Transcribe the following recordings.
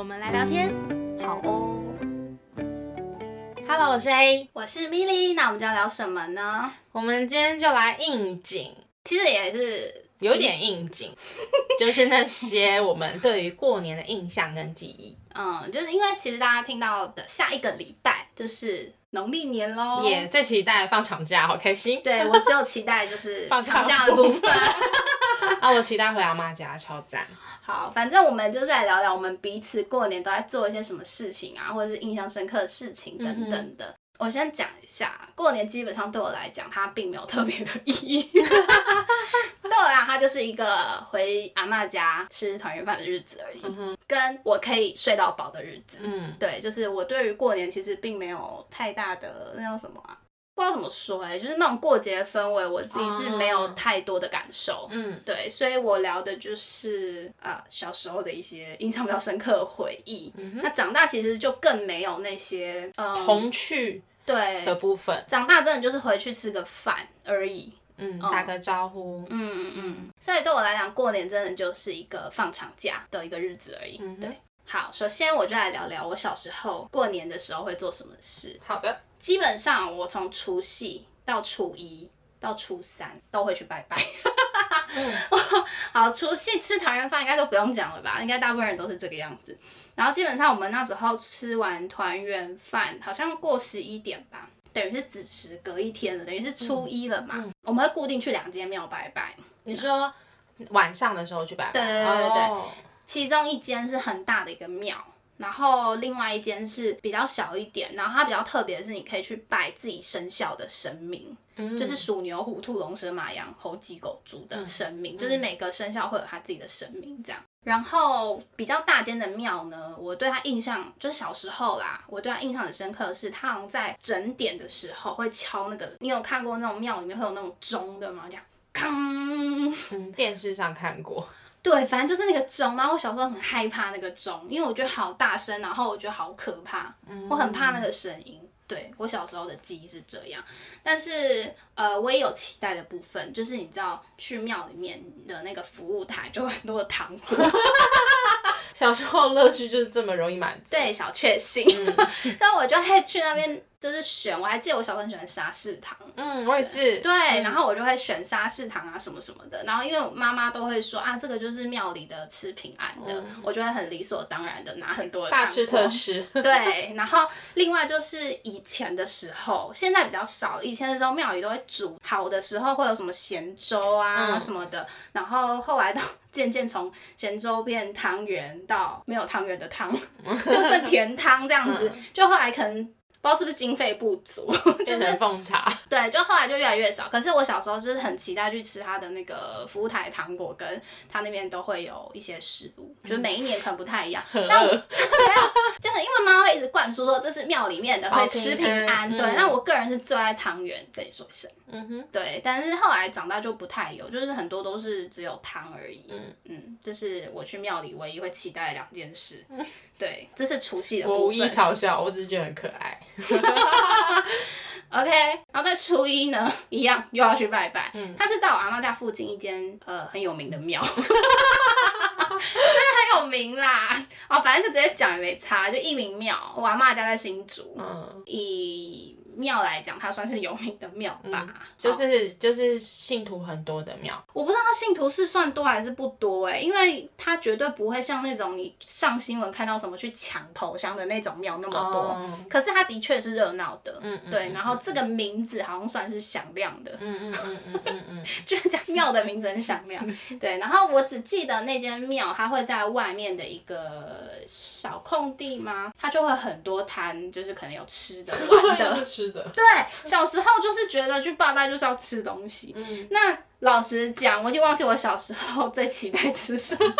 我们来聊天。好哦。Hello，我是 A，我是 Milly，那我们就要聊什么呢？我们今天就来应景，其实也是有点应景，就是那些我们对于过年的印象跟记忆。嗯，就是因为其实大家听到的下一个礼拜就是农历年喽。也最期待放长假，好开心。对我只有期待就是 放长假假的部分。啊，我期待回阿妈家，超赞。好，反正我们就是来聊聊我们彼此过年都在做一些什么事情啊，或者是印象深刻的事情等等的。我先讲一下，过年基本上对我来讲，它并没有特别的意义。对我来讲，它就是一个回阿妈家吃团圆饭的日子而已，跟我可以睡到饱的日子。嗯，对，就是我对于过年其实并没有太大的那叫什么啊，不知道怎么说哎、就是那种过节氛围，我自己是没有哦太多的感受。嗯，对，所以我聊的就是啊、小时候的一些印象比较深刻的回忆。那长大其实就更没有那些嗯童趣对的部分，长大真的就是回去吃个饭而已。嗯，打个招呼，嗯嗯嗯，所以对我来讲，过年真的就是一个放长假的一个日子而已。嗯对，好，首先我就来聊聊我小时候过年的时候会做什么事。好的，基本上我从除夕到初一到初三都会去拜拜。好，除夕吃团圆饭应该都不用讲了吧？应该大部分人都是这个样子。然后基本上我们那时候吃完团圆饭，好像过十一点吧，等于是子时隔一天了，等于是初一了嘛。我们会固定去两间庙拜拜，你说晚上的时候去拜拜，对对对对对哦其中一间是很大的一个庙，然后另外一间是比较小一点，然后它比较特别的是，你可以去拜自己生肖的神明，嗯就是鼠牛虎兔龙蛇马羊猴鸡狗猪的神明，就是每个生肖会有他自己的神明这样。然后比较大间的庙呢，我对他印象就是小时候啦，我对他印象很深刻的是，他好像在整点的时候会敲那个，你有看过那种庙里面会有那种钟的吗？这样，铿。嗯，电视上看过，对，反正就是那个钟，然后我小时候很害怕那个钟，因为我觉得好大声，然后我觉得好可怕，我很怕那个声音。对我小时候的记忆是这样，但是呃，我也有期待的部分，就是你知道去庙里面的那个服务台就有很多的糖果，小时候乐趣就是这么容易满足，对，小确幸，所以我就会去那边就是选。我还记得我小时候很喜欢沙士糖，嗯，我也是，对，然后我就会选沙士糖啊什么什么的，然后因为我妈妈都会说啊，这个就是庙里的吃平安的，我就会很理所当然的拿很多的大吃特吃，对，然后另外就是以前的时候，现在比较少。以前的时候庙里都会煮好的时候会有什么咸粥啊嗯什么的，然后后来到渐渐从咸粥变汤圆到没有汤圆的汤，就是甜汤这样子，就后来可能。不知道是不是经费不足，就是变成奉茶，对，就后来就越来越少。可是我小时候就是很期待去吃他的那个服务台糖果，跟他那边都会有一些食物，就是每一年可能不太一样。很但就是因为妈妈会一直灌输说这是庙里面的会吃平安，对。嗯那我个人是最爱汤圆，跟你说一声，嗯哼，对。但是后来长大就不太有，就是很多都是只有汤而已。嗯嗯，这是我去庙里唯一会期待的两件事。对，这是除夕的我无意。嘲笑，我只是觉得很可爱，OK，然后在初一呢，一样又要去拜拜。嗯他是在我阿妈家附近一间呃很有名的庙，真的很有名啦。哦，反正就直接讲也没差，就一名庙。我阿妈家在新竹，嗯，以庙来讲，它算是有名的庙吧。就哦是就是信徒很多的庙，我不知道他信徒是算多还是不多哎、因为它绝对不会像那种你上新闻看到什么去抢头香的那种庙那么多。哦可是它的确是热闹的，嗯嗯对。嗯然后这个名字好像算是响亮的，嗯嗯嗯嗯嗯嗯，居然讲庙的名字很响亮。对，然后我只记得那间庙，它会在外面的一个小空地吗？它就会很多摊，就是可能有吃的、玩的。吃的，对，小时候就是觉得去拜拜就是要吃东西。嗯那老实讲，我已经忘记我小时候最期待吃什么。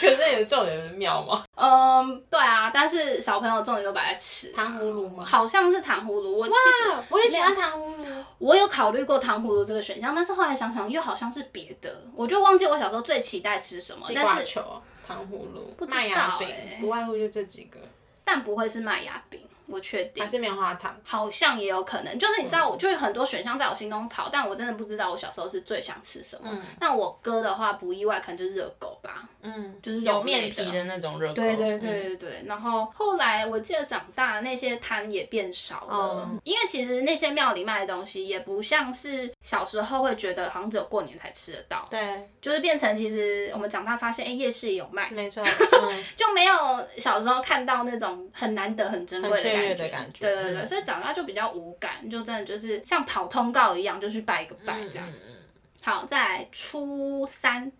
可是你的重点是庙吗？嗯，对啊，但是小朋友重点都摆在吃、糖葫芦吗？好像是糖葫芦。我其实，我也喜欢糖葫芦。我有考虑过糖葫芦这个选项，但是后来想想又好像是别的，我就忘记我小时候最期待吃什么。地但是瓜球、糖葫芦麦芽饼欸，不外乎就这几个，但不会是麦芽饼，我确定还。是棉花糖。好像也有可能，就是你知道，我就是很多选项在我心中跑，但我真的不知道我小时候是最想吃什么。那我哥的话不意外，可能就是热狗吧。嗯，就是有面皮的那种热狗。对对嗯对对对，然后后来我记得长大那些摊也变少了，哦因为其实那些庙里卖的东西也不像是小时候会觉得好像只有过年才吃得到，对，就是变成其实我们长大发现，哎，夜市也有卖，没错。嗯，就没有小时候看到那种很难得、很珍贵很对对对，嗯所以长大就比较无感，就真的就是像跑通告一样，就去拜个拜这样。好，再来初三，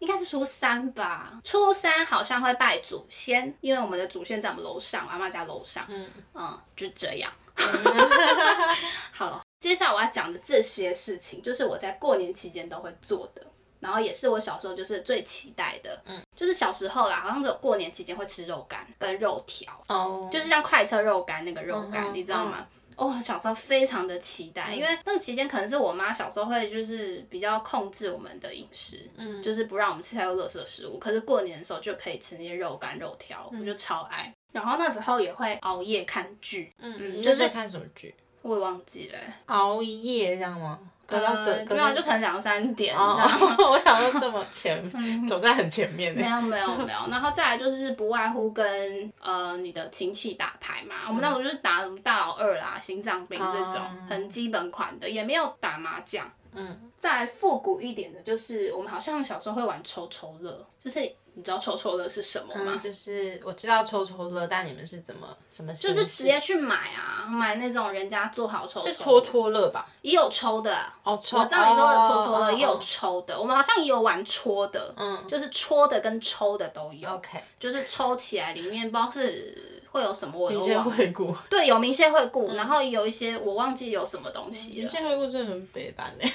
应该是初三吧。初三好像会拜祖先，因为我们的祖先在我们楼上，我阿妈家楼上。嗯嗯，就这样。好，接下来我要讲的这些事情，就是我在过年期间都会做的。然后也是我小时候就是最期待的，嗯，就是小时候啦，好像只有过年期间会吃肉干跟肉条，哦，就是像快车肉干那个肉干，嗯你知道吗？哦，小时候非常的期待，因为那个期间可能是我妈小时候会就是比较控制我们的饮食，嗯就是不让我们吃太多垃圾食物。可是过年的时候就可以吃那些肉干肉条，我就超爱。然后那时候也会熬夜看剧，嗯，你就是看什么剧？我也忘记了、熬一夜这样吗？没有，就可能两三点，哦这样。我想说这么前，走在很前面呢。没有没有没有，然后再来就是不外乎跟呃你的亲戚打牌嘛，我们那时候就是打什么大老二啦、心脏病这种哦很基本款的，也没有打麻将。嗯，再来复古一点的，就是我们好像小时候会玩抽抽乐，就是你知道抽抽乐是什么吗？嗯，就是我知道抽抽乐，但你们是怎么什么？就是直接去买啊，买那种人家做好抽抽，是戳戳乐吧？也有抽的啊。哦，抽我知道你说的戳戳乐哦也有哦抽的，我们好像也有玩戳的，嗯就是戳的跟抽的都有。OK，就是抽起来里面不知道是会有什么，我民间都忘了。惠顾，对，有明谢惠顾，然后有一些我忘记有什么东西了。民间惠顾真的很北单呢。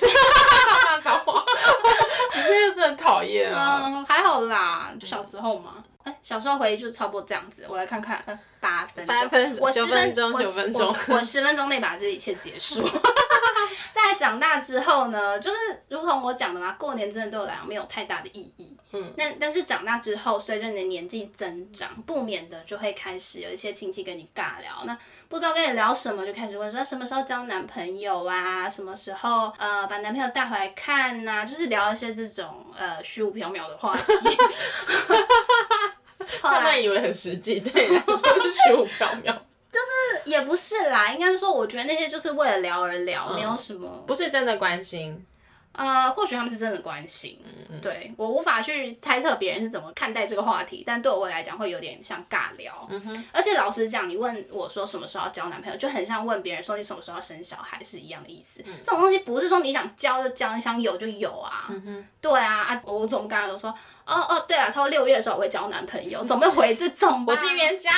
骂脏话，你这个真的很讨厌啊！嗯，还好啦，就小时候嘛。哎、小时候回忆就差不多这样子。我来看看，呃八分钟，八分钟我十九分钟我九分钟我我十分钟内把这一切结束。在长大之后呢，就是如同我讲的嘛，过年真的对我来讲没有太大的意义。嗯，那但是长大之后，随着你的年纪增长，不免的就会开始有一些亲戚跟你尬聊。那不知道跟你聊什么，就开始问说什么时候交男朋友啊，什么时候呃把男朋友带回来看呐、就是聊一些这种呃虚无缥缈的话题。他们以为很实际，对你来说是虚无缥缈，就是也不是啦，应该是说，我觉得那些就是为了聊而聊，嗯没有什么。不是真的关心。呃，或许他们是真的关心，嗯对我无法去猜测别人是怎么看待这个话题，但对我来讲会有点像尬聊。嗯哼，而且老实讲，你问我说什么时候要交男朋友，就很像问别人说你什么时候要生小孩是一样的意思。嗯这种东西不是说你想交就交，你想有就有啊。哼对啊，啊，我总刚刚都说，哦哦，对了，超过六月的时候我会交男朋友，总不会回这种吧？我是冤家。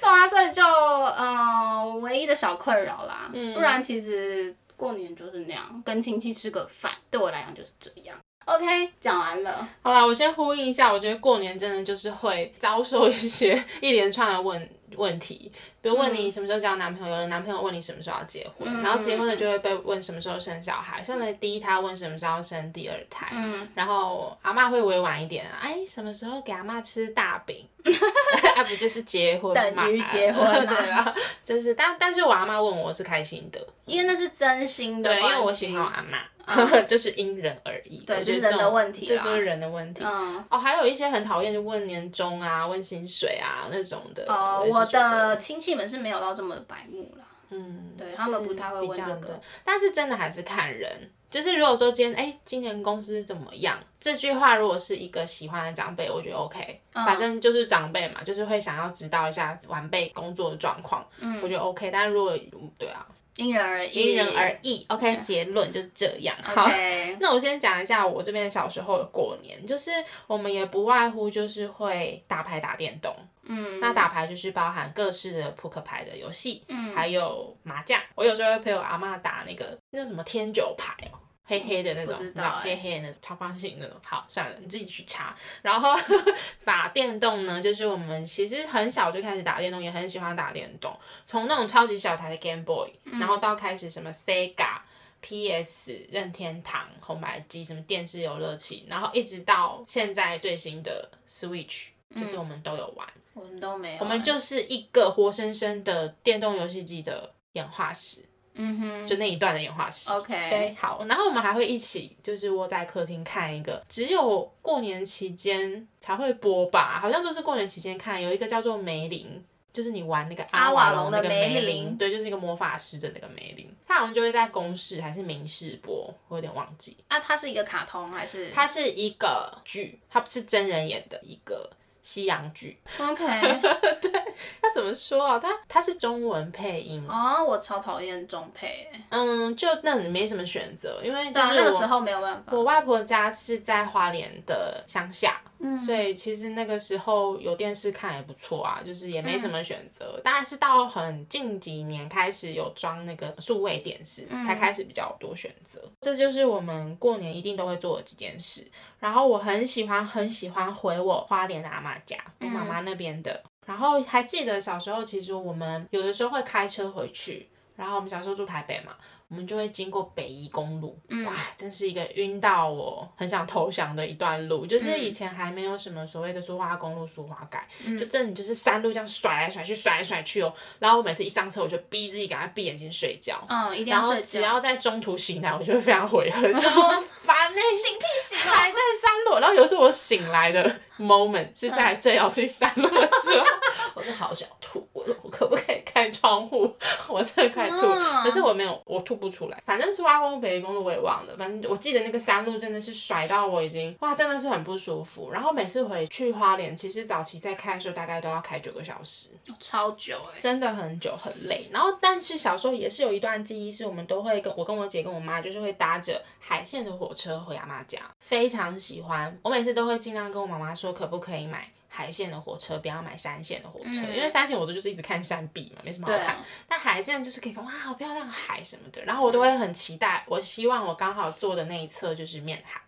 对啊，所以就呃唯一的小困扰啦，嗯不然其实过年就是那样，跟亲戚吃个饭，对我来讲就是这样。OK，讲完了。好啦，我先呼应一下，我觉得过年真的就是会遭受一些 一连串的问问题，比如问你什么时候交男朋友，有的男朋友问你什么时候要结婚，嗯然后结婚了就会被问什么时候生小孩，生了第一胎问什么时候生第二胎，嗯，然后阿妈会委婉一点啊，哎，什么时候给阿妈吃大饼？啊，不就是结婚嘛？等于结婚啊 对啊，就是但但是我阿妈问我是开心的，因为那是真心的对，因为我喜欢我阿妈，就是因人而异。对就是人的问题啦这就是人的问题。嗯，哦，还有一些很讨厌，就问年终啊、问薪水啊那种的。哦，我也是觉得的亲戚们是没有到这么白目了。嗯，对他们不太会问这个，但是真的还是看人。就是如果说今天哎，今年公司怎么样？这句话如果是一个喜欢的长辈，我觉得 OK，、反嗯正就是长辈嘛，就是会想要知道一下晚辈工作的状况，嗯我觉得 OK。但如果嗯对啊，因人而异，因人而异，OK，结论就是这样。好。那我先讲一下我这边小时候的过年，就是我们也不外乎就是会打牌打电动，嗯，那打牌就是包含各式的扑克牌的游戏，嗯。还有麻将。我有时候会陪我阿嬷打那个那什么天九牌哦，黑黑的那种，不知你知道道欸黑黑的长方形那种。好，算了，你自己去查。然后 打电动呢，就是我们其实很小就开始打电动，也很喜欢打电动，从那种超级小台的 Game Boy，、然后到开始什么 Sega。P.S. 任天堂红白机什么电视游乐器，然后一直到现在最新的 Switch，就是我们都有玩。我们都没有欸。我们就是一个活生生的电动游戏机的演化史，嗯哼就那一段的演化史。，OK，对，好，然后我们还会一起就是窝在客厅看一个，只有过年期间才会播吧，好像都是过年期间看，有一个叫做梅林。就是你玩那个阿瓦瓦隆的那个梅梅林对，就是一个魔法师的那个梅林，他好像就会在公视还是明视播，我有点忘记。那它是一个卡通还是？它是一个剧，它不是真人演的一个西洋剧。OK，它怎么说啊？它它是中文配音，哦，我超讨厌中配欸，嗯，就那你没什么选择，因为就对啊，是那个时候没有办法。我外婆家是在花莲的乡下，嗯所以其实那个时候有电视看也不错啊，就是也嗯没什么选择。当然是到很近几年开始有装那个数位电视，嗯才开始比较多选择。这就是我们过年一定都会做的几件事。然后我很喜欢很喜欢回我花莲的阿妈家，我妈妈那边的。然后还记得小时候，其实我们有的时候会开车回去，然后我们小时候住台北嘛，我们就会经过北宜公路，哇，真是一个晕到我很想投降的一段路。就是以前还没有什么所谓的苏花公路、苏花改，就真的就是山路这样甩来甩去、甩来甩去哦。然后我每次一上车，我就逼自己赶快闭眼睛睡觉。嗯，一定然后要睡觉。只要在中途醒来，我就会非常悔恨，然后烦那醒屁醒哦！还在山路，然后有时候我醒来的 moment 是在正要去山路的时候，我就好想吐，我我可不可以开窗户？我真的快吐，嗯可是我没有，我吐不出来。反正是挖公路、北宜公路我也忘了，反正我记得那个山路真的是甩到我已经哇，真的是很不舒服。然后每次回去花莲，其实早期在开的时候大概都要开九个小时，超久哎。真的很久很累。然后，但是小时候也是有一段记忆，是我们都会跟我跟我姐跟我妈，就是会搭着海线的火车回阿妈家，非常喜欢。我每次都会尽量跟我妈妈说，可不可以买。海线的火车不要买山线的火车，嗯因为山线火车就是一直看山壁嘛，没什么好看。但海线就是可以看哇，好漂亮海什么的，然后我都会很期待。我希望我刚好坐的那一侧就是面海。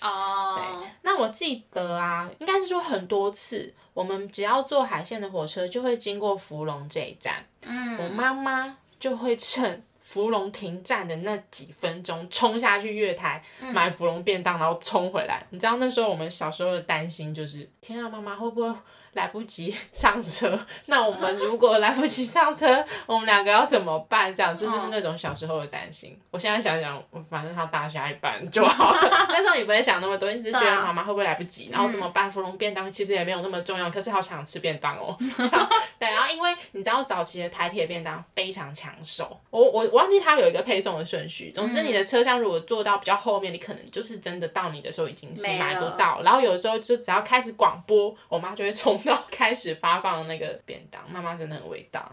哦，对那我记得啊，应该是说很多次，我们只要坐海线的火车，就会经过芙蓉这一站。嗯，我妈妈就会趁芙蓉停站的那几分钟，冲下去月台买芙蓉便当，然后冲回来。你知道那时候我们小时候的担心就是：天啊，妈妈会不会来不及 上车？那我们如果来不及上车，我们两个要怎么办？这样，这就是那种小时候的担心。我现在想想，反正他大下一班就好了。那时候你不会想那么多，你只是觉得妈妈会不会来不及，然后怎么办？芙蓉便当其实也没有那么重要，可是好想吃便当哦。这样对，然后因为你知道早期的台铁便当非常抢手，我我我忘记它有一个配送的顺序。总之，你的车厢如果坐到比较后面，你可能就是真的到你的时候已经是买不到。然后有时候就只要开始广播，我妈就会冲到开始发放那个便当。妈妈真的很伟大，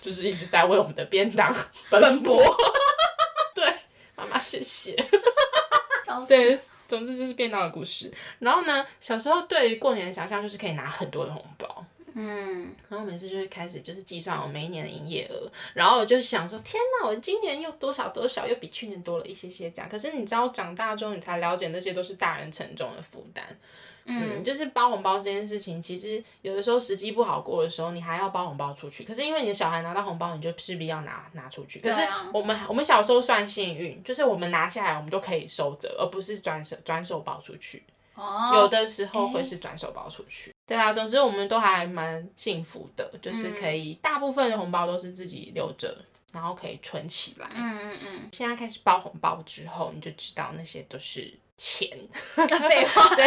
就是一直在为我们的便当 奔波。对，妈妈谢谢。对，总之就是便当的故事。然后呢，小时候对于过年的想象就是可以拿很多的红包。嗯，然后每次就会开始就是计算我每一年的营业额，然后我就想说，天哪，我今年又多少多少，又比去年多了一些些这样。可是你知道，长大之后你才了解那些都是大人沉重的负担。嗯，就是包红包这件事情，其实有的时候时机不好过的时候，你还要包红包出去。可是因为你的小孩拿到红包，你就势必要拿拿出去。可是我们我们小时候算幸运，就是我们拿下来，我们都可以收着，而不是转手转手包出去。哦，有的时候会是转手包出去。对啊，总之我们都还蛮幸福的，就是可以大部分的红包都是自己留着，然后可以存起来。嗯嗯嗯，现在开始包红包之后，你就知道那些都是钱，废话，对，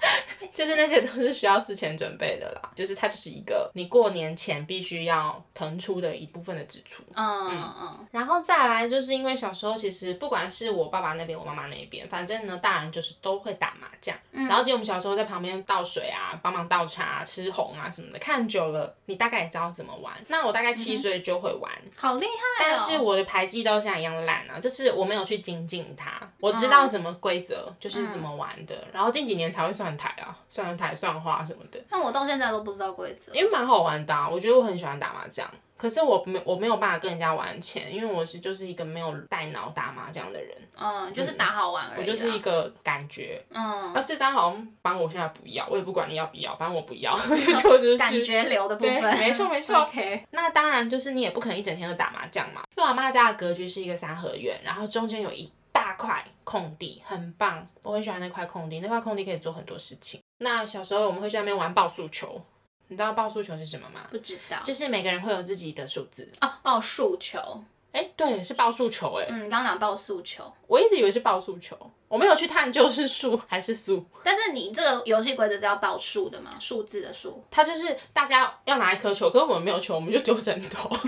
就是那些都是需要事前准备的啦。就是它就是一个你过年前必须要腾出的一部分的支出。嗯嗯然后再来，就是因为小时候其实不管是我爸爸那边、我妈妈那边，反正呢，大人就是都会打麻将。然后，其实我们小时候在旁边倒水啊，帮忙倒茶、吃红啊什么的，看久了，你大概也知道怎么玩。那我大概七岁就会玩，好厉害哦！但是我的牌技到现在一样烂啊，就是我没有去精进它，我知道什么规则的，就是怎么玩的。然后近几年才会算台啊，算台算花什么的，那我到现在都不知道规则。因为蛮好玩的、啊。我觉得我很喜欢打麻将，可是我没我没有办法跟人家玩钱，因为我是就是一个没有带脑打麻将的人，嗯，就是打好玩而已啦。我就是一个感觉。嗯，啊，这张好像帮我现在不要，我也不管你要不要，反正我不要，就是感觉流的部分。没错没错 OK，那当然就是你也不可能一整天都打麻将嘛。因为我阿妈家的格局是一个三合院，然后中间有一大块空地，很棒，我很喜欢那块空地。那块空地可以做很多事情。那小时候我们会去那边玩报数球，你知道报数球是什么吗？不知道。就是每个人会有自己的数字。哦，报数球。哎，对，是报数球哎、嗯，你刚刚讲报数球，我一直以为是报数球，我没有去探究是数还是数。但是你这个游戏规则是要报数的嘛？数字的数。它就是大家要拿一颗球，可是我们没有球，我们就丢枕头。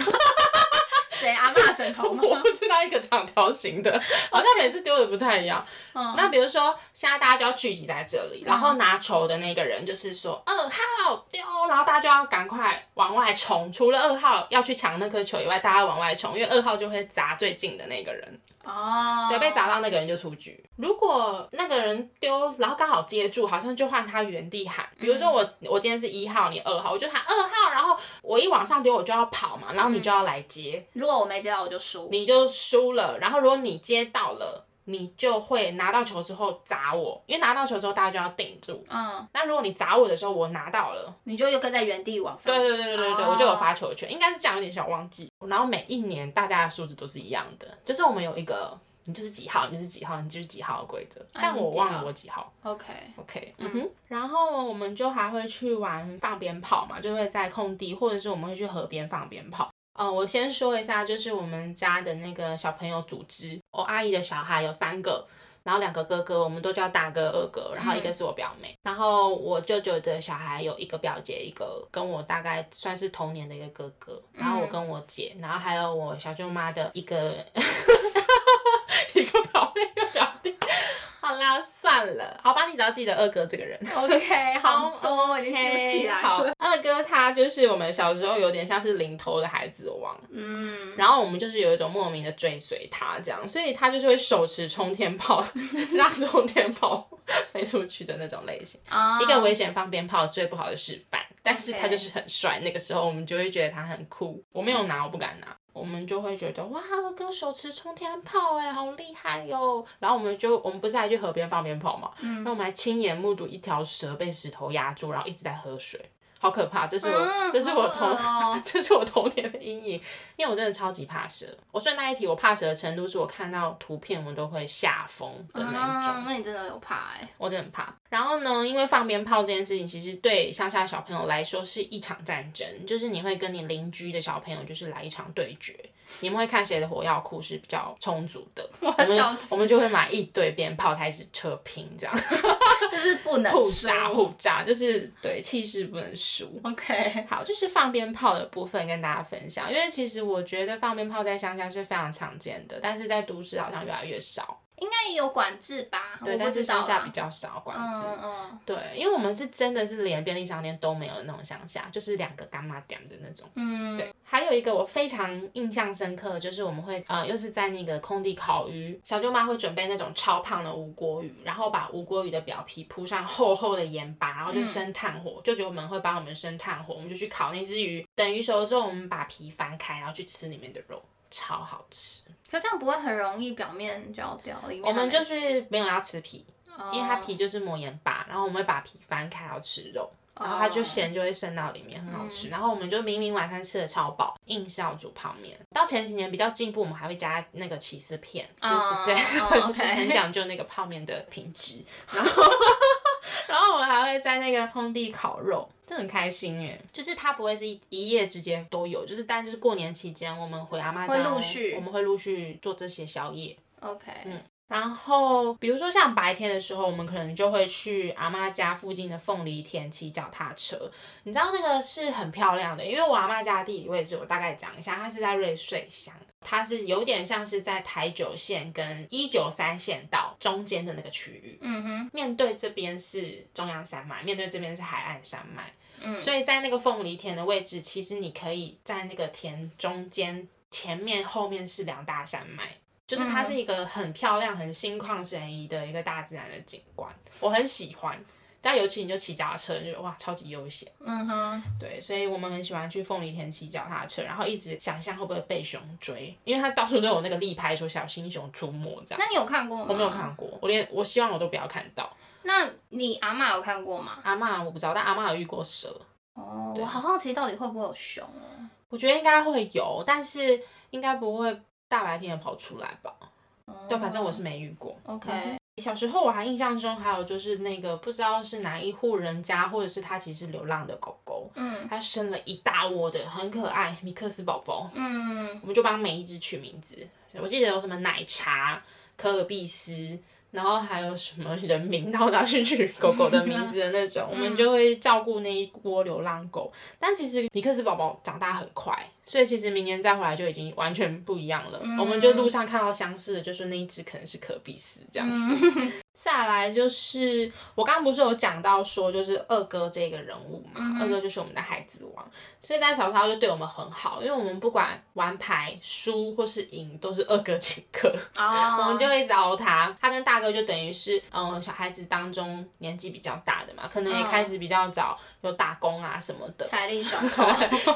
谁阿嬷枕头吗？我不知道一个长条形的，好像每次丢的不太一样。嗯，那比如说，现在大家就要聚集在这里，然后拿球的那个人就是说二号丢，然后大家就要赶快往外冲。除了二号要去抢那颗球以外，大家往外冲，因为二号就会砸最近的那个人，哦，对，被砸到那个人就出局。如果那个人丢，然后刚好接住，好像就换他原地喊。比如说我我今天是一号，你二号，我就喊二号，然后我一往上丢，我就要跑嘛，然后你就要来接。如果我没接到，我就输。你就输了。然后如果你接到了，你就会拿到球之后砸我，因为拿到球之后大家就要顶住。嗯，那如果你砸我的时候我拿到了，你就又跟在原地往上。对对对对对对，哦我就有发球权，应该是这样，有点小忘记。然后每一年大家的数字都是一样的，就是我们有一个。你就是几号，你就是几号，你就是几号的规则，啊但我忘了我几号。OK，OK，嗯哼，然后我们就还会去玩放鞭炮嘛，就会在空地，或者是我们会去河边放鞭炮。嗯、我先说一下，就是我们家的那个小朋友组织，我阿姨的小孩有三个，然后两个哥哥，我们都叫大哥、二哥，然后一个是我表妹，然后我舅舅的小孩有一个表姐，一个跟我大概算是同年的一个哥哥，然后我跟我姐，然后还有我小舅妈的一个 一个表妹，一个表弟。好啦，算了，好吧，你只要记得二哥这个人。OK，好多我已经记不起来二哥他就是我们小时候有点像是零头的孩子王，嗯，然后我们就是有一种莫名的追随他这样，所以他就是会手持冲天炮，让冲天炮飞出去的那种类型。啊一个危险放鞭炮最不好的示范，但是他就是很帅。那个时候我们就会觉得他很酷。我没有拿，我不敢拿。我们就会觉得哇，二哥手持冲天炮哎，好厉害哟、然后我们就我们不是还去河边放鞭炮嘛，嗯。那我们还亲眼目睹一条蛇被石头压住，然后一直在喝水，好可怕！这是我、嗯这是我童、哦 这是我童年的阴影，因为我真的超级怕蛇。我顺带一提，我怕蛇的程度是我看到图片我都会吓疯的那一种。嗯，那你真的有怕哎、我真的很怕。然后呢，因为放鞭炮这件事情，其实对乡下小朋友来说是一场战争，就是你会跟你邻居的小朋友就是来一场对决，你们会看谁的火药库是比较充足的，我们我们就会买一堆鞭炮开始扯平这样，就是不能互输炸互炸，就是对气势不能输。OK，好，就是放鞭炮的部分跟大家分享，因为其实我觉得放鞭炮在乡下是非常常见的，但是在都市好像越来越少。应该也有管制吧？对，但是乡下比较少管制。嗯嗯对，因为我们是真的是连便利商店都没有的那种乡下，就是两个干妈店的那种。嗯，对，还有一个我非常印象深刻，就是我们会呃，又是在那个空地烤鱼，小舅妈会准备那种超胖的无锅鱼，然后把无锅鱼的表皮铺上厚厚的盐巴，然后就生炭火。舅舅们会帮我们生炭火，我们就去烤那只鱼。等鱼熟了之后，我们把皮翻开，然后去吃里面的肉，超好吃。可这样不会很容易表面焦掉，里面我们就是没有要吃皮，哦因为它皮就是抹盐巴，然后我们会把皮翻开，然后吃肉。然后它就咸就会渗到里面，很好吃。然后我们就明明晚餐吃的超饱，硬是要煮泡面。到前几年比较进步，我们还会加那个起司片，就是、哦对，哦 就是很讲究那个泡面的品质。然后 然后我们还会在那个空地烤肉，这很开心耶。就是它不会是一一夜之间都有，就是但就是过年期间我们回阿妈家，会陆续我们会陆续做这些宵夜。OK，嗯然后，比如说像白天的时候，我们可能就会去阿妈家附近的凤梨田骑脚踏车。你知道那个是很漂亮的，因为我阿妈家的地理位置，我大概讲一下，它是在瑞穗乡，它是有点像是在台九线跟一九三线道中间的那个区域。嗯哼，面对这边是中央山脉，面对这边是海岸山脉，嗯，所以在那个凤梨田的位置，其实你可以在那个田中间，前面后面是两大山脉。就是它是一个很漂亮、很心旷神怡的一个大自然的景观，我很喜欢。但尤其你就骑脚踏车，就哇，超级悠闲。嗯哼，对，所以我们很喜欢去凤梨田骑脚踏车，然后一直想象会不会被熊追，因为它到处都有那个立牌说小心熊出没这样。那你有看过吗？我没有看过，我连我希望我都不要看到。那你阿妈有看过吗？阿妈我不知道，但阿妈有遇过蛇。哦，对我好好奇到底会不会有熊哦。我觉得应该会有，但是应该不会大白天的跑出来吧？对，反正我是没遇过。OK，小时候我还印象中还有就是那个不知道是哪一户人家，或者是它其实流浪的狗狗，嗯它生了一大窝的很可爱米克斯宝宝，嗯，我们就帮每一只取名字。我记得有什么奶茶、可尔必斯，然后还有什么人名，然后拿去取狗狗的名字的那种，我们就会照顾那一窝流浪狗。但其实米克斯宝宝长大很快，所以其实明年再回来就已经完全不一样了。我们就路上看到相似的，就是那一只可能是可比斯这样。再来就是我刚刚不是有讲到说，就是二哥这个人物嘛，二哥就是我们的孩子王，所以在小时候就对我们很好，因为我们不管玩牌输或是赢，都是二哥请客。哦，我们就会一直熬他。他跟大哥就等于是，嗯，小孩子当中年纪比较大的嘛，可能也开始比较早有打工啊什么的，财力雄 厚，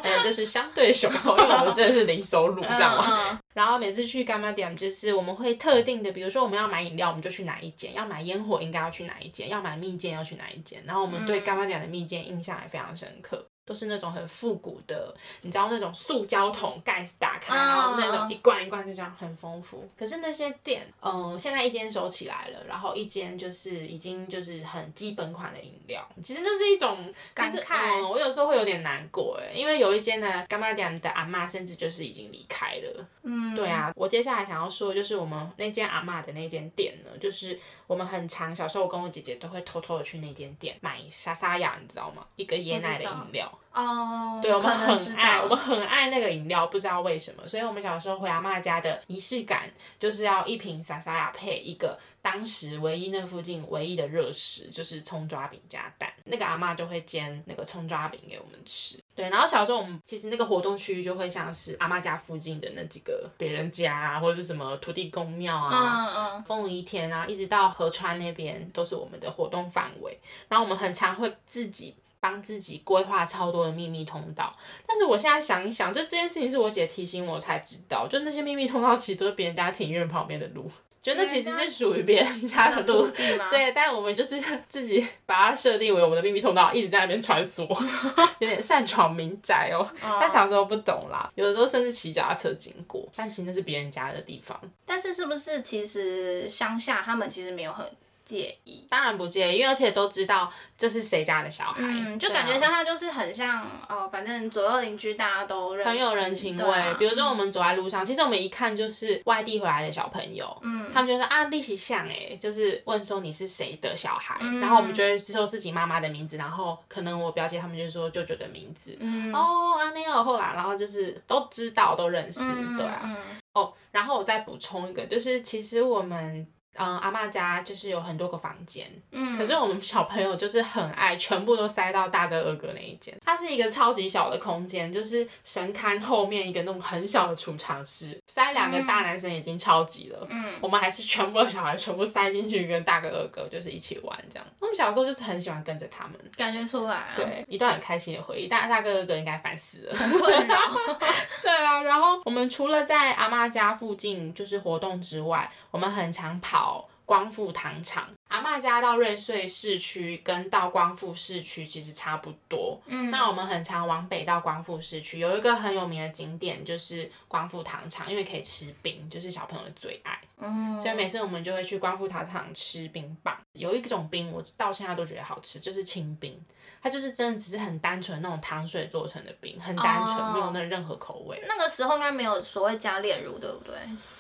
呃，就是相对雄厚，因为我们真的是零收入这样嘛。嗯然后每次去干妈点，就是我们会特定的，比如说我们要买饮料，我们就去哪一间；要买烟火，应该要去哪一间；要买蜜饯，要去哪一间。然后我们对干妈点的蜜饯印象也非常深刻。都是那种很复古的，你知道那种塑胶桶盖子打开，然后那种一罐一罐就这样很丰富。可是那些店，嗯，现在一间收起来了，然后一间就是已经就是很基本款的饮料。其实那是一种就是感慨嗯，我有时候会有点难过哎，因为有一间呢，干妈店的阿嬷甚至就是已经离开了。嗯，对啊，我接下来想要说的就是我们那间阿嬷的那间店呢，就是我们很常小时候我跟我姐姐都会偷偷的去那间店买沙沙雅，你知道吗？一个椰奶的饮料。哦，对，我们很爱，我们很爱那个饮料，不知道为什么，所以我们小时候回阿嬷家的仪式感，就是要一瓶莎莎雅配一个当时唯一那附近唯一的热食，就是葱抓饼加蛋。那个阿嬷就会煎那个葱抓饼给我们吃。对，然后小时候我们其实那个活动区域就会像是阿嬷家附近的那几个别人家啊，或者是什么土地公庙啊，嗯嗯，凤梨田啊，一直到河川那边都是我们的活动范围。然后我们很常会自己帮自己规划超多的秘密通道。但是我现在想一想，就这件事情是我姐提醒我才知道，就那些秘密通道其实都是别人家庭院旁边的路，觉得其实是属于别人家的路？对，但我们就是自己把它设定为我们的秘密通道，一直在那边穿梭，有点擅闯民宅哦。哦，但小时候不懂啦，有的时候甚至骑脚踏车经过，但其实那是别人家的地方。但是是不是其实乡下他们其实没有很介意？当然不介意，因为而且都知道这是谁家的小孩，嗯，就感觉像他就是很像哦，反正左右邻居大家都认识，很有人情味。啊比如说我们走在路上，其实我们一看就是外地回来的小朋友，嗯，他们就说啊，利息像哎，就是问说你是谁的小孩，嗯然后我们就会说自己妈妈的名字，然后可能我表姐他们就说舅舅的名字。嗯，哦，阿内尔后来，然后就是都知道，都认识，嗯对啊。嗯哦，然后我再补充一个，就是其实我们嗯阿嬷家就是有很多个房间，嗯，可是我们小朋友就是很爱，全部都塞到大哥二哥那一间。它是一个超级小的空间，就是神龛后面一个那种很小的储藏室，塞两个大男生已经超级了。嗯，我们还是全部的小孩全部塞进去，跟大哥二哥就是一起玩这样。我们小时候就是很喜欢跟着他们，感觉出来、啊，，对，一段很开心的回忆。但大哥二哥应该烦死了。很困扰，对啊，然后我们除了在阿妈家附近就是活动之外，我们很常跑光复糖厂。阿妈家到瑞穗市区跟到光复市区其实差不多。嗯，那我们很常往北到光复市区，有一个很有名的景点就是光复糖厂，因为可以吃冰，就是小朋友的最爱。嗯，所以每次我们就会去光复糖厂吃冰棒。有一种冰我到现在都觉得好吃，就是清冰。它就是真的只是很单纯那种糖水做成的冰，很单纯，哦没有那任何口味。那个时候应该没有所谓加炼乳，对不对？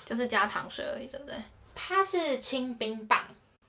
就是加糖水而已，对不对？它是清冰棒，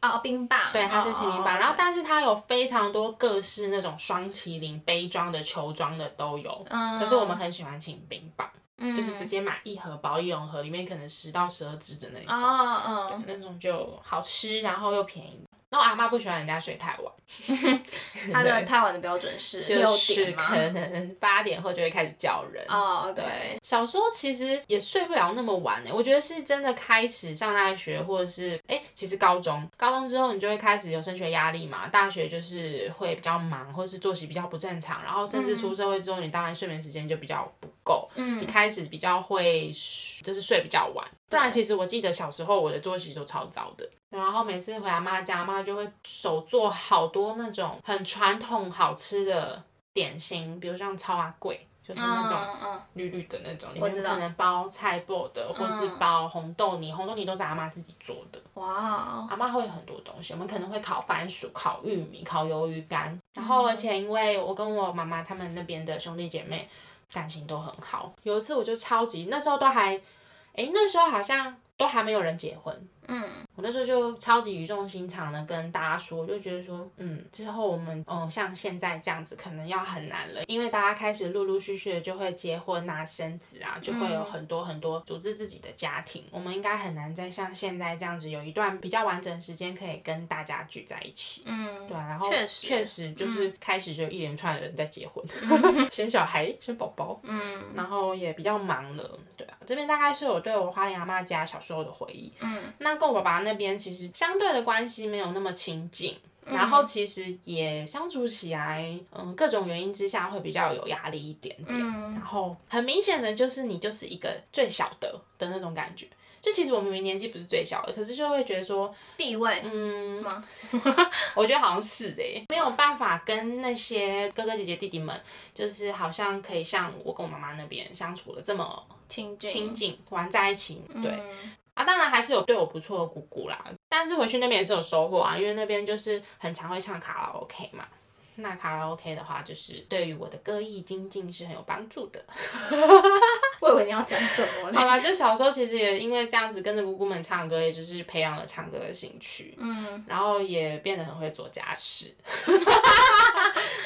哦，冰棒，对，它是清冰棒。哦然后，但是它有非常多各式那种双麒麟杯装的、球装的都有。嗯，可是我们很喜欢清冰棒，嗯就是直接买一盒保利龙盒，里面可能十到十二支的那种，哦，哦，那种就好吃，然后又便宜。然后阿妈不喜欢人家睡太晚，她的太晚的标准是就是？可能八点后就会开始叫人。哦，对对，，小时候其实也睡不了那么晚呢。我觉得是真的开始上大学，或者是哎，其实高中，高中之后你就会开始有升学压力嘛。大学就是会比较忙，或是作息比较不正常，然后甚至出社会之后，你当然睡眠时间就比较不够。你嗯，开始比较会就是睡比较晚，不然其实我记得小时候我的作息都超早的，然后每次回阿妈家，阿妈就会手做好多那种很传统好吃的点心，比如像超阿贵，就是那种绿绿的那种，里我知道。面可能包菜脯的，或是嗯。包红豆泥，红豆泥都是阿妈自己做的。嗯，哇哦，阿妈会有很多东西，我们可能会烤番薯、烤玉米、烤鱿鱼干，然后而且因为我跟我妈妈他们那边的兄弟姐妹感情都很好，有一次我就超级那时候都还，诶，那时候好像都还没有人结婚，嗯我那时候就超级语重心长的跟大家说，就觉得说，嗯，之后我们，嗯，像现在这样子，可能要很难了，因为大家开始陆陆续续的就会结婚啊、生子啊，就会有很多很多组织自己的家庭，我们应该很难再像现在这样子有一段比较完整的时间可以跟大家聚在一起。嗯，对啊，然后确实确实就是开始就一连串的人在结婚、生小孩、生宝宝，嗯然后也比较忙了。对啊，这边大概是我对我花莲阿妈家小时候的回忆。嗯那跟我爸爸那边其实相对的关系没有那么亲近，嗯然后其实也相处起来，嗯，各种原因之下会比较有压力一点点。嗯然后很明显的就是你就是一个最小的的那种感觉。就其实我明明年纪不是最小的，可是就会觉得说，地位嗯，我觉得好像是哎、没有办法跟那些哥哥姐姐弟弟们，就是好像可以像我跟我妈妈那边相处的这么亲近亲近，玩在一起，对。嗯啊，当然还是有对我不错的姑姑啦，但是回去那边也是有收获啊，因为那边就是很常会唱卡拉 OK 嘛。那卡拉 OK 的话，就是对于我的歌艺精进是很有帮助的。我以为你要讲什么呢？好啦，就小时候其实也因为这样子跟着姑姑们唱歌，也就是培养了唱歌的兴趣，嗯然后也变得很会做家事，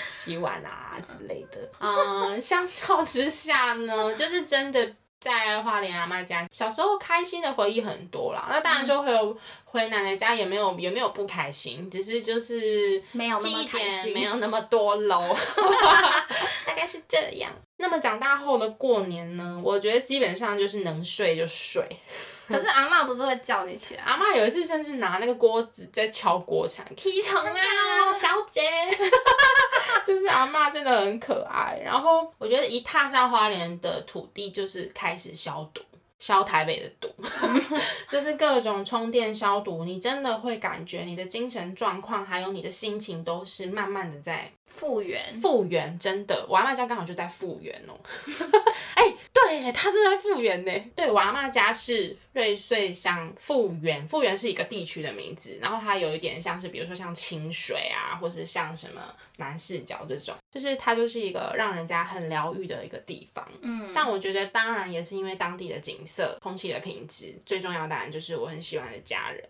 洗碗啊之类的。嗯，相较之下呢，就是真的。在花莲阿妈家，小时候开心的回忆很多啦。那当然就会有回奶奶家，也没有也没有不开心，只是就是没有那么记忆点开心没有那么多喽，大概是这样。那么长大后的过年呢，我觉得基本上就是能睡就睡。可是阿嬷不是会叫你起来？阿妈有一次甚至拿那个锅子在敲锅铲，起床啊，小姐。就是阿妈真的很可爱。然后我觉得一踏上花莲的土地，就是开始消毒。消台北的毒，就是各种充电消毒，你真的会感觉你的精神状况还有你的心情都是慢慢的在复原，复原，真的，我阿妈家刚好就在复原哦。哎、对，他是在复原呢。对，我阿妈家是瑞穗乡复原，复原是一个地区的名字，然后它有一点像是，比如说像清水啊，或是像什么南势角这种，就是它就是一个让人家很疗愈的一个地方。嗯，但我觉得当然也是因为当地的景色、空气的品质，最重要当然就是我很喜欢的家人。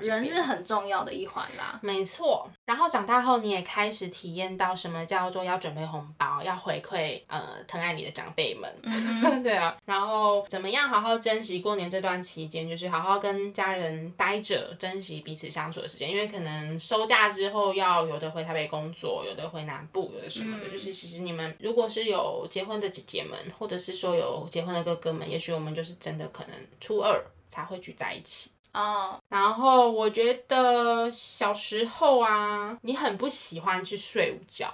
人是很重要的一环啦。没错，然后长大后你也开始体验到什么叫做要准备红包，要回馈呃疼爱你的长辈们，嗯 对啊，然后怎么样好好珍惜过年这段期间，就是好好跟家人待着，珍惜彼此相处的时间，因为可能收假之后要有的回台北工作，有的回南部，有的什么的，嗯就是其实你们如果是有结婚的姐姐们，或者是说有结婚的哥哥们，也许我们就是真的可能初二才会聚在一起。哦，然后我觉得小时候啊，你很不喜欢去睡午觉，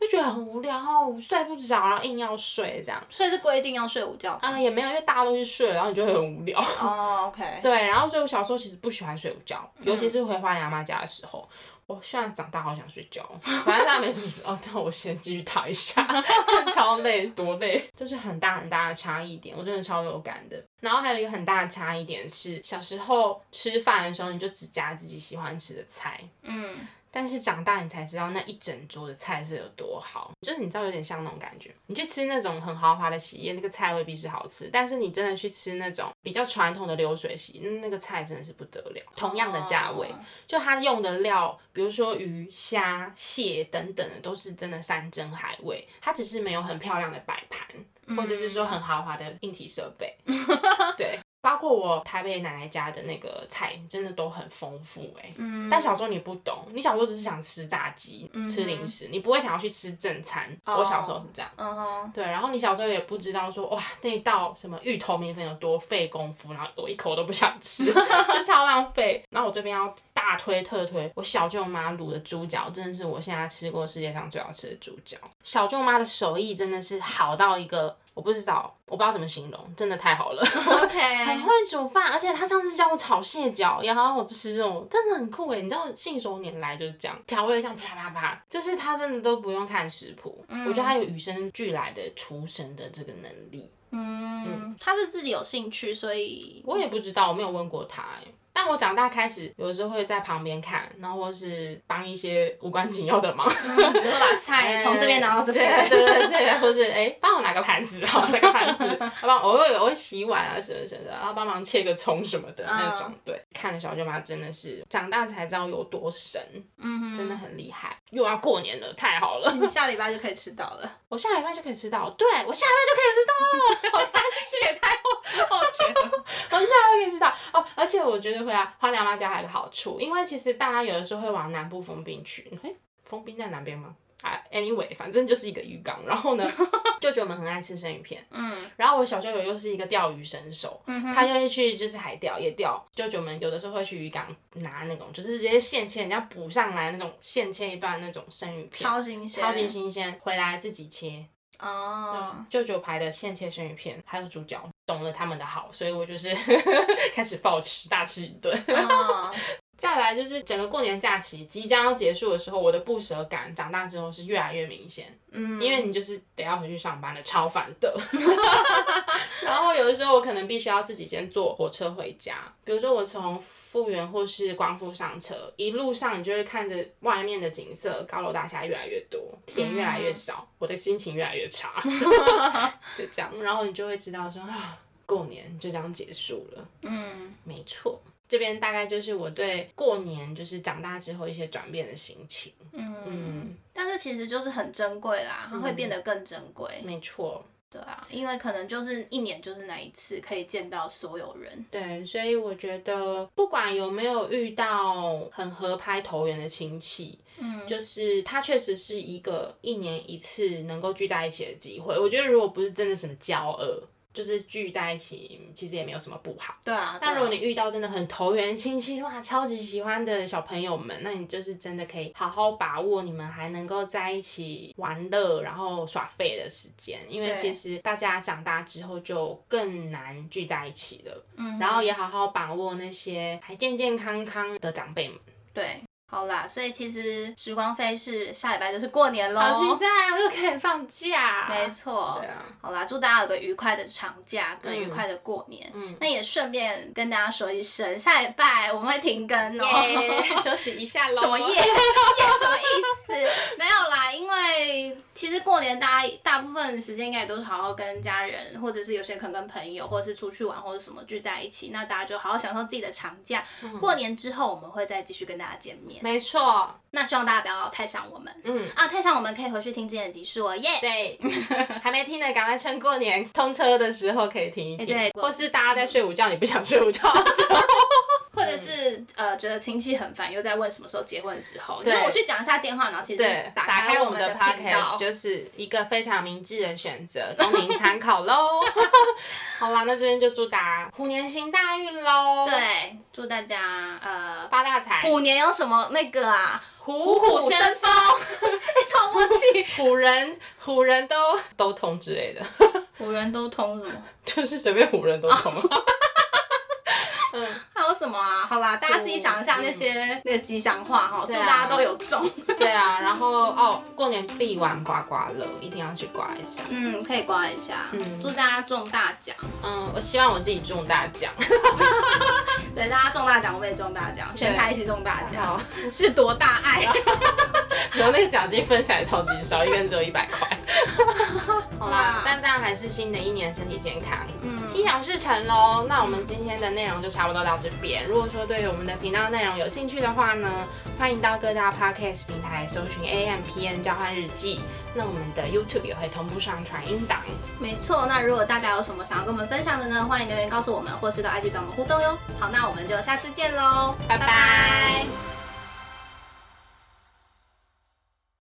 就觉得很无聊，然后睡不着，然后硬要睡这样。所以是规定要睡午觉。啊、也没有，因为大家都去睡了，然后你就会很无聊。哦，OK，对，然后所以我小时候其实不喜欢睡午觉，尤其是回花莲阿妈家的时候。我现在长大好想睡觉，反正大家没什么事哦，那我先继续躺一下，超累，多累，这是很大很大的差异点，我真的超有感的。然后还有一个很大的差异点是，小时候吃饭的时候你就只夹自己喜欢吃的菜，嗯，但是长大你才知道那一整桌的菜是有多好，就是你知道有点像那种感觉。你去吃那种很豪华的喜宴，那个菜未必是好吃，但是你真的去吃那种比较传统的流水席，那那个菜真的是不得了。同样的价位，哦就它用的料，比如说鱼、虾、蟹等等的，都是真的山珍海味，它只是没有很漂亮的摆盘，或者是说很豪华的硬体设备。对，包括我台北奶奶家的那个菜，真的都很丰富哎、嗯但小时候你不懂，你小时候只是想吃炸鸡、嗯吃零食，你不会想要去吃正餐。哦我小时候是这样。嗯哼，对，然后你小时候也不知道说哇那道什么芋头米粉有多费功夫，然后我一口都不想吃，就超浪费。然后我这边要大推特推我小舅妈卤的猪脚，真的是我现在吃过世界上最好吃的猪脚。小舅妈的手艺真的是好到一个我不知道，我不知道怎么形容，真的太好了。很 OK，很会煮饭，而且他上次教我炒蟹脚，也好好吃哦，真的很酷哎！你知道信手拈来就是这样，调味这样啪啪啪，就是他真的都不用看食谱，我觉得他有与生俱来的厨神的这个能力。嗯，他是自己有兴趣，所以我也不知道，我没有问过他哎。但我长大开始，有的时候会在旁边看，然后或是帮一些无关紧要的忙，嗯比如说 把菜从这边拿到这边，对对对对，或是哎，帮我拿个盘子啊，拿个盘子，帮我会我会洗碗啊什么什么的，然后帮忙切个葱什么的那种。对，看了小舅妈真的是长大才知道有多神，嗯，真的很厉害。又要过年了，太好了，下礼拜就可以吃到了。我下礼拜就可以吃到，对我下礼拜就可以吃到了，我担心也太后知后觉了，我下礼拜可以吃到哦。而且我觉得回来花娘妈家还有个好处，因为其实大家有的时候会往南部封冰去，哎，封冰在南边吗？啊，anyway，反正就是一个鱼缸。然后呢，舅舅们很爱吃生鱼片，嗯然后我小舅舅又是一个钓鱼神手，嗯，他又会去就是海钓也钓。舅舅们有的时候会去渔港拿那种，就是直接现切，人家捕上来那种现切一段那种生鱼片，超新鲜，超级新鲜，回来自己切。哦。舅舅牌的现切生鱼片，还有猪脚，懂了他们的好，所以我就是 开始暴吃大吃一顿。哦再来就是整个过年假期即将要结束的时候，我的不舍感长大之后是越来越明显，嗯，因为你就是得要回去上班了，超烦的。然后有的时候我可能必须要自己先坐火车回家，比如说我从复原或是光复上车，一路上你就会看着外面的景色，高楼大厦越来越多，田越来越少，我的心情越来越差，就这样，然后你就会知道说啊，过年就这样结束了。嗯。没错，这边大概就是我对过年就是长大之后一些转变的心情。嗯嗯，但是其实就是很珍贵啦，它会变得更珍贵。没错，对啊，因为可能就是一年就是那一次可以见到所有人。对，所以我觉得不管有没有遇到很合拍投缘的亲戚，嗯，就是它确实是一个一年一次能够聚在一起的机会。我觉得如果不是真的什么交恶，就是聚在一起，其实也没有什么不好。对啊。但如果你遇到真的很投缘的亲戚，哇，超级喜欢的小朋友们，那你就是真的可以好好把握你们还能够在一起玩乐，然后耍废的时间，因为其实大家长大之后就更难聚在一起了。嗯，然后也好好把握那些还健健康康的长辈们。对，好啦，所以其实时光飞逝，下礼拜就是过年喽。好期待，我又可以放假。没错对，啊，好啦，祝大家有个愉快的长假跟愉快的过年。嗯，那也顺便跟大家说一声，下礼拜我们会停更哦。耶，休息一下喽。什么夜夜 什么意思？没有啦，因为其实过年大家大部分时间应该也都是好好跟家人，或者是有些人可能跟朋友，或者是出去玩或者什么聚在一起。那大家就好好享受自己的长假。过年之后我们会再继续跟大家见面。没错，那希望大家不要太想我们。嗯。啊，太想我们可以回去听之前的集数哦，耶、对，还没听的赶快趁过年通车的时候可以听一听，哎对或是大家在睡午觉，你不想睡午觉的时候，或者是呃觉得亲戚很烦，又在问什么时候结婚的时候，对。我去讲一下电话，然后其实对，打开开我们的 podcast 就是一个非常明智的选择，供您参考喽。好啦，那这边就祝大家虎年行大运喽，，对，祝大家呃发大财，虎年有什么那个啊？虎虎生风，哎，超默契。虎人虎人都都通之类的，虎人都通什么？就是随便虎人都通。嗯，还有什么啊？好啦，大家自己想一下那些那个吉祥话哈，祝对啊大家都有中。对啊，然后哦，过年必玩刮刮乐，一定要去刮一下。嗯，可以刮一下。嗯祝大家中大奖。嗯，我希望我自己中大奖。对，大家中大奖，我们也中大奖，全台一起中大奖，是多大爱？然后那个奖金分起来超级少，一个人只有一百块。好啦哇，但当然还是新的一年身体健康，嗯，心想事成喽。那我们今天的内容就差不多到这边。如果说对于我们的频道内容有兴趣的话呢，欢迎到各大 podcast 平台搜寻 AMPN 交换日记。那我们的 YouTube 也会同步上传音档。没错。那如果大家有什么想要跟我们分享的呢，欢迎留言告诉我们，或是到 IG 找我们互动哟。好，那我们就下次见喽，拜拜